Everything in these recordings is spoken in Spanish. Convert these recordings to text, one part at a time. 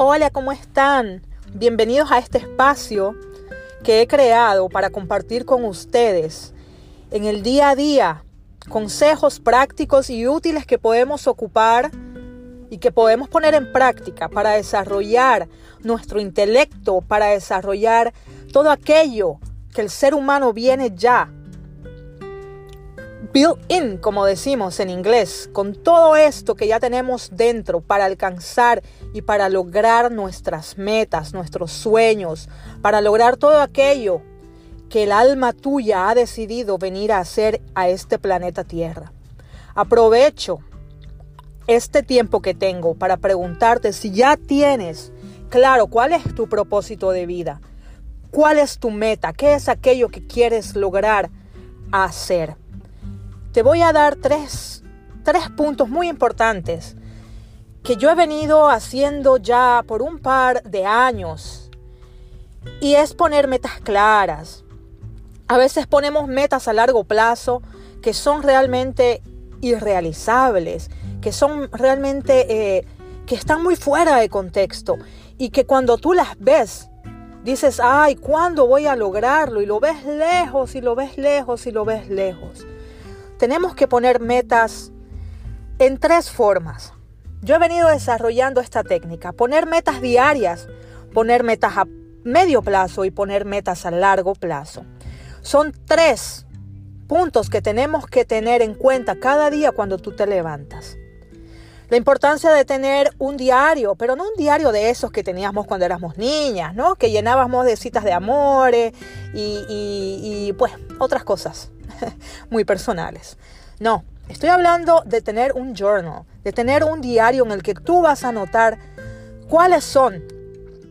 Hola, ¿cómo están? Bienvenidos a este espacio que he creado para compartir con ustedes en el día a día consejos prácticos y útiles que podemos ocupar y que podemos poner en práctica para desarrollar nuestro intelecto, para desarrollar todo aquello que el ser humano viene ya built in, como decimos en inglés, con todo esto que ya tenemos dentro para alcanzar y para lograr nuestras metas, nuestros sueños, para lograr todo aquello que el alma tuya ha decidido venir a hacer a este planeta Tierra. Aprovecho este tiempo que tengo para preguntarte si ya tienes claro cuál es tu propósito de vida, cuál es tu meta, qué es aquello que quieres lograr hacer. Te voy a dar tres, tres puntos muy importantes que yo he venido haciendo ya por un par de años. Y es poner metas claras. A veces ponemos metas a largo plazo que son realmente irrealizables, que son realmente, eh, que están muy fuera de contexto y que cuando tú las ves, dices, ay, ¿cuándo voy a lograrlo? Y lo ves lejos y lo ves lejos y lo ves lejos. Tenemos que poner metas en tres formas. Yo he venido desarrollando esta técnica, poner metas diarias, poner metas a medio plazo y poner metas a largo plazo. Son tres puntos que tenemos que tener en cuenta cada día cuando tú te levantas. La importancia de tener un diario, pero no un diario de esos que teníamos cuando éramos niñas, ¿no? Que llenábamos de citas de amores y, pues otras cosas muy personales. No, estoy hablando de tener un journal, de tener un diario en el que tú vas a anotar cuáles son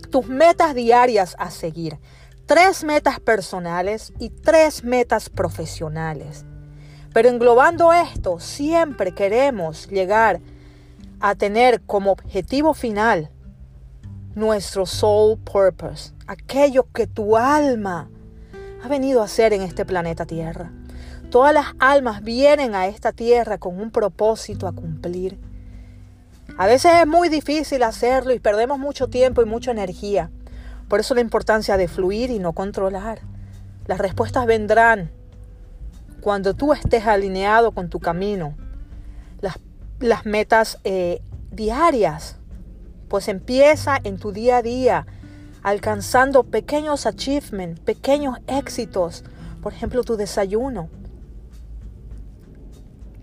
tus metas diarias a seguir. Tres metas personales y tres metas profesionales. Pero englobando esto, siempre queremos llegar a tener como objetivo final nuestro soul purpose, aquello que tu alma ha venido a hacer en este planeta Tierra. Todas las almas vienen a esta tierra con un propósito a cumplir. A veces es muy difícil hacerlo y perdemos mucho tiempo y mucha energía. Por eso la importancia de fluir y no controlar. Las respuestas vendrán cuando tú estés alineado con tu camino. Las, metas eh, diarias, pues empieza en tu día a día, alcanzando pequeños achievements, pequeños éxitos. Por ejemplo, tu desayuno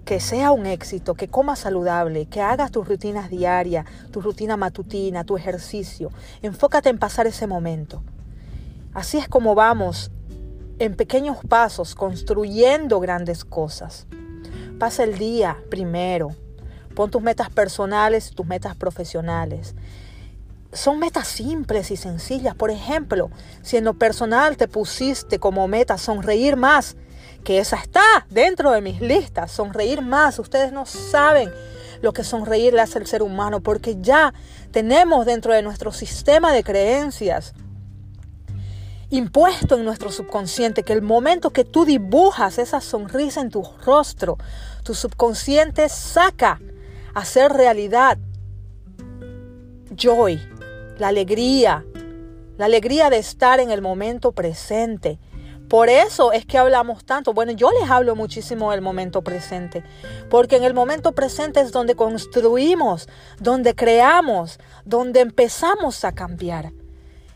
que sea un éxito, que comas saludable, que hagas tus rutinas diarias, tu rutina matutina, tu ejercicio. Enfócate en pasar ese momento. Así es como vamos en pequeños pasos construyendo grandes cosas. Pasa el día primero. Pon tus metas personales y tus metas profesionales. Son metas simples y sencillas. Por ejemplo, si en lo personal te pusiste como meta sonreír más, que esa está dentro de mis listas, sonreír más. Ustedes no saben lo que sonreír le hace al ser humano, porque ya tenemos dentro de nuestro sistema de creencias impuesto en nuestro subconsciente que el momento que tú dibujas esa sonrisa en tu rostro, tu subconsciente saca a hacer realidad joy, la alegría, la alegría de estar en el momento presente, por eso es que hablamos tanto. Bueno, yo les hablo muchísimo del momento presente, porque en el momento presente es donde construimos, donde creamos, donde empezamos a cambiar.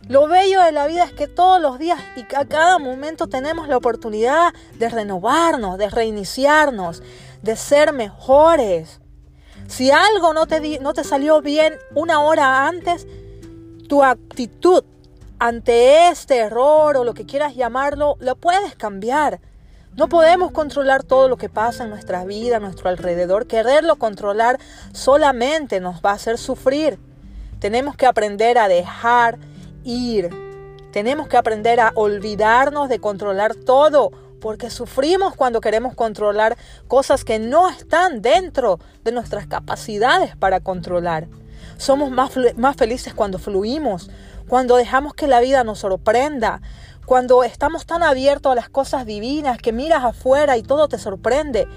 Lo bello de la vida es que todos los días y a cada momento tenemos la oportunidad de renovarnos, de reiniciarnos, de ser mejores. Si algo no te, no te salió bien una hora antes, tu actitud ante este error o lo que quieras llamarlo, lo puedes cambiar. No podemos controlar todo lo que pasa en nuestra vida, a nuestro alrededor. Quererlo controlar solamente nos va a hacer sufrir. Tenemos que aprender a dejar ir. Tenemos que aprender a olvidarnos de controlar todo, porque sufrimos cuando queremos controlar cosas que no están dentro de nuestras capacidades para controlar. Somos más, más felices cuando fluimos, cuando dejamos que la vida nos sorprenda, cuando estamos tan abiertos a las cosas divinas que miras afuera y todo te sorprende.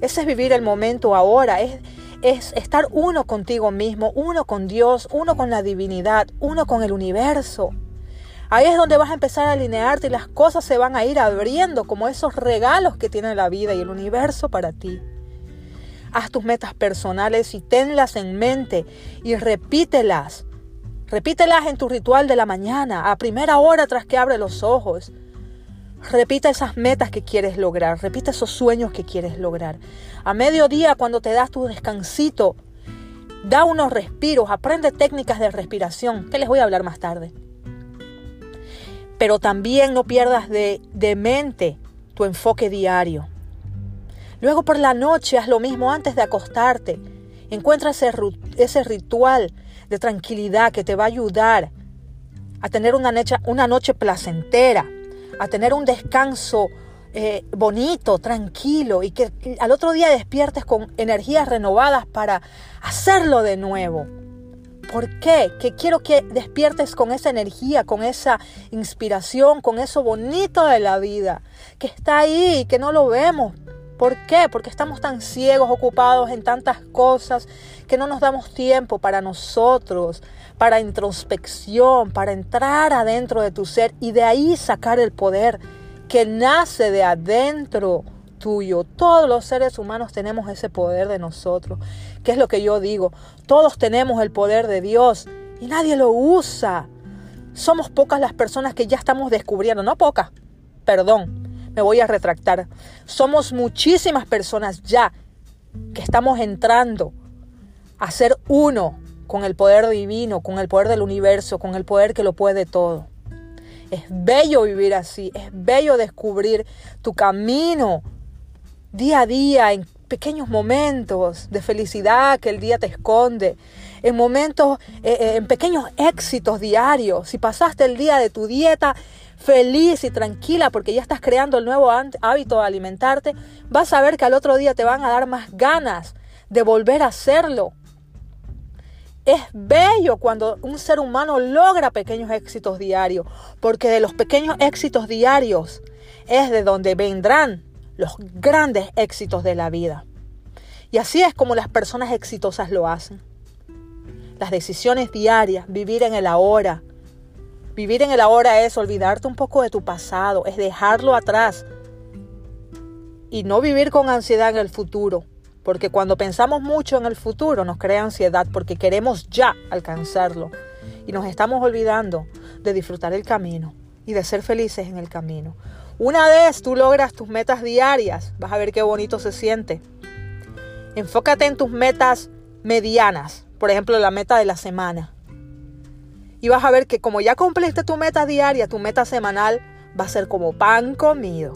Ese es vivir el momento ahora, es, es estar uno contigo mismo, uno con Dios, uno con la divinidad, uno con el universo. Ahí es donde vas a empezar a alinearte y las cosas se van a ir abriendo como esos regalos que tiene la vida y el universo para ti. Haz tus metas personales y tenlas en mente y repítelas. Repítelas en tu ritual de la mañana, a primera hora tras que abre los ojos. Repita esas metas que quieres lograr, repita esos sueños que quieres lograr. A mediodía, cuando te das tu descansito, da unos respiros, aprende técnicas de respiración, que les voy a hablar más tarde. Pero también no pierdas de, de mente tu enfoque diario. Luego por la noche haz lo mismo antes de acostarte. Encuentra ese, ese ritual de tranquilidad que te va a ayudar a tener una noche, una noche placentera a tener un descanso eh, bonito, tranquilo y que al otro día despiertes con energías renovadas para hacerlo de nuevo. ¿Por qué? Que quiero que despiertes con esa energía, con esa inspiración, con eso bonito de la vida, que está ahí, que no lo vemos. ¿Por qué? Porque estamos tan ciegos, ocupados en tantas cosas, que no nos damos tiempo para nosotros, para introspección, para entrar adentro de tu ser y de ahí sacar el poder que nace de adentro tuyo. Todos los seres humanos tenemos ese poder de nosotros. ¿Qué es lo que yo digo? Todos tenemos el poder de Dios y nadie lo usa. Somos pocas las personas que ya estamos descubriendo, no pocas, perdón, me voy a retractar. Somos muchísimas personas ya que estamos entrando a ser uno con el poder divino, con el poder del universo, con el poder que lo puede todo. Es bello vivir así, es bello descubrir tu camino día a día, en pequeños momentos de felicidad que el día te esconde, en momentos, eh, eh, en pequeños éxitos diarios. Si pasaste el día de tu dieta feliz y tranquila porque ya estás creando el nuevo hábito de alimentarte, vas a ver que al otro día te van a dar más ganas de volver a hacerlo. Es bello cuando un ser humano logra pequeños éxitos diarios, porque de los pequeños éxitos diarios es de donde vendrán los grandes éxitos de la vida. Y así es como las personas exitosas lo hacen. Las decisiones diarias, vivir en el ahora. Vivir en el ahora es olvidarte un poco de tu pasado, es dejarlo atrás y no vivir con ansiedad en el futuro, porque cuando pensamos mucho en el futuro nos crea ansiedad porque queremos ya alcanzarlo. Y nos estamos olvidando de disfrutar el camino y de ser felices en el camino. Una vez tú logras tus metas diarias, vas a ver qué bonito se siente. Enfócate en tus metas medianas, por ejemplo la meta de la semana. Y vas a ver que como ya cumpliste tu meta diaria, tu meta semanal va a ser como pan comido.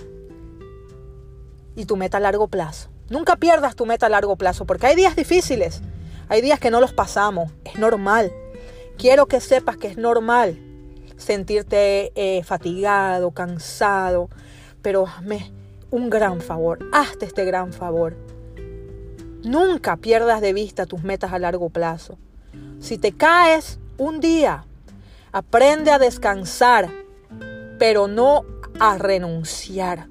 Y tu meta a largo plazo. Nunca pierdas tu meta a largo plazo porque hay días difíciles, hay días que no los pasamos, es normal. Quiero que sepas que es normal sentirte eh, fatigado, cansado, pero hazme un gran favor, hazte este gran favor. Nunca pierdas de vista tus metas a largo plazo. Si te caes un día, aprende a descansar, pero no a renunciar.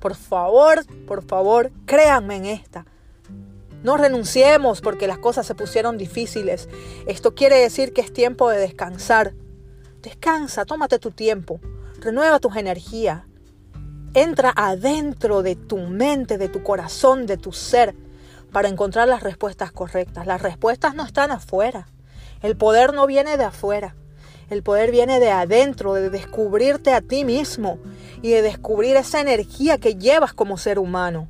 Por favor, por favor, créanme en esta. No renunciemos porque las cosas se pusieron difíciles. Esto quiere decir que es tiempo de descansar. Descansa, tómate tu tiempo, renueva tus energías. Entra adentro de tu mente, de tu corazón, de tu ser, para encontrar las respuestas correctas. Las respuestas no están afuera. El poder no viene de afuera. El poder viene de adentro, de descubrirte a ti mismo y de descubrir esa energía que llevas como ser humano.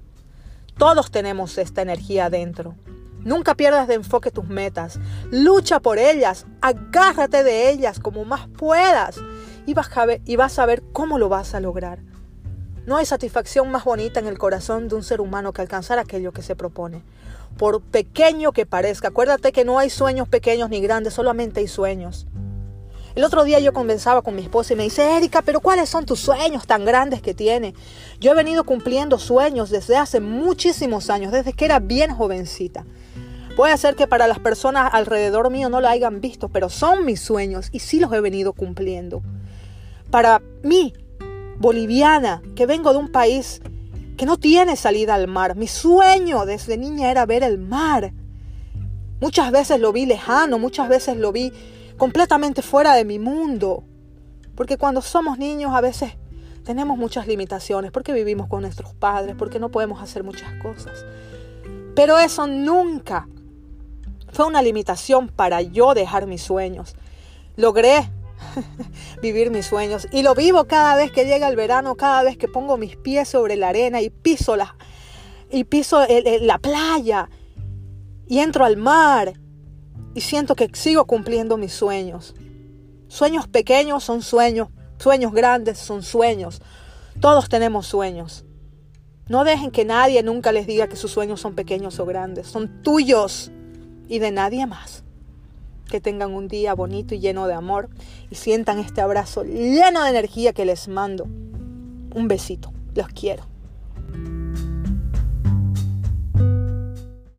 Todos tenemos esta energía adentro. Nunca pierdas de enfoque tus metas. Lucha por ellas. Agárrate de ellas como más puedas. Y vas, a ver, y vas a ver cómo lo vas a lograr. No hay satisfacción más bonita en el corazón de un ser humano que alcanzar aquello que se propone. Por pequeño que parezca, acuérdate que no hay sueños pequeños ni grandes, solamente hay sueños. El otro día yo conversaba con mi esposa y me dice, Erika, pero ¿cuáles son tus sueños tan grandes que tienes? Yo he venido cumpliendo sueños desde hace muchísimos años, desde que era bien jovencita. Puede ser que para las personas alrededor mío no lo hayan visto, pero son mis sueños y sí los he venido cumpliendo. Para mí, boliviana, que vengo de un país que no tiene salida al mar. Mi sueño desde niña era ver el mar. Muchas veces lo vi lejano, muchas veces lo vi completamente fuera de mi mundo. Porque cuando somos niños a veces tenemos muchas limitaciones, porque vivimos con nuestros padres, porque no podemos hacer muchas cosas. Pero eso nunca fue una limitación para yo dejar mis sueños. Logré vivir mis sueños y lo vivo cada vez que llega el verano, cada vez que pongo mis pies sobre la arena y piso la, y piso la playa y entro al mar y siento que sigo cumpliendo mis sueños. Sueños pequeños son sueños, sueños grandes son sueños. Todos tenemos sueños. No dejen que nadie nunca les diga que sus sueños son pequeños o grandes. Son tuyos y de nadie más. Que tengan un día bonito y lleno de amor y sientan este abrazo lleno de energía que les mando. Un besito. Los quiero.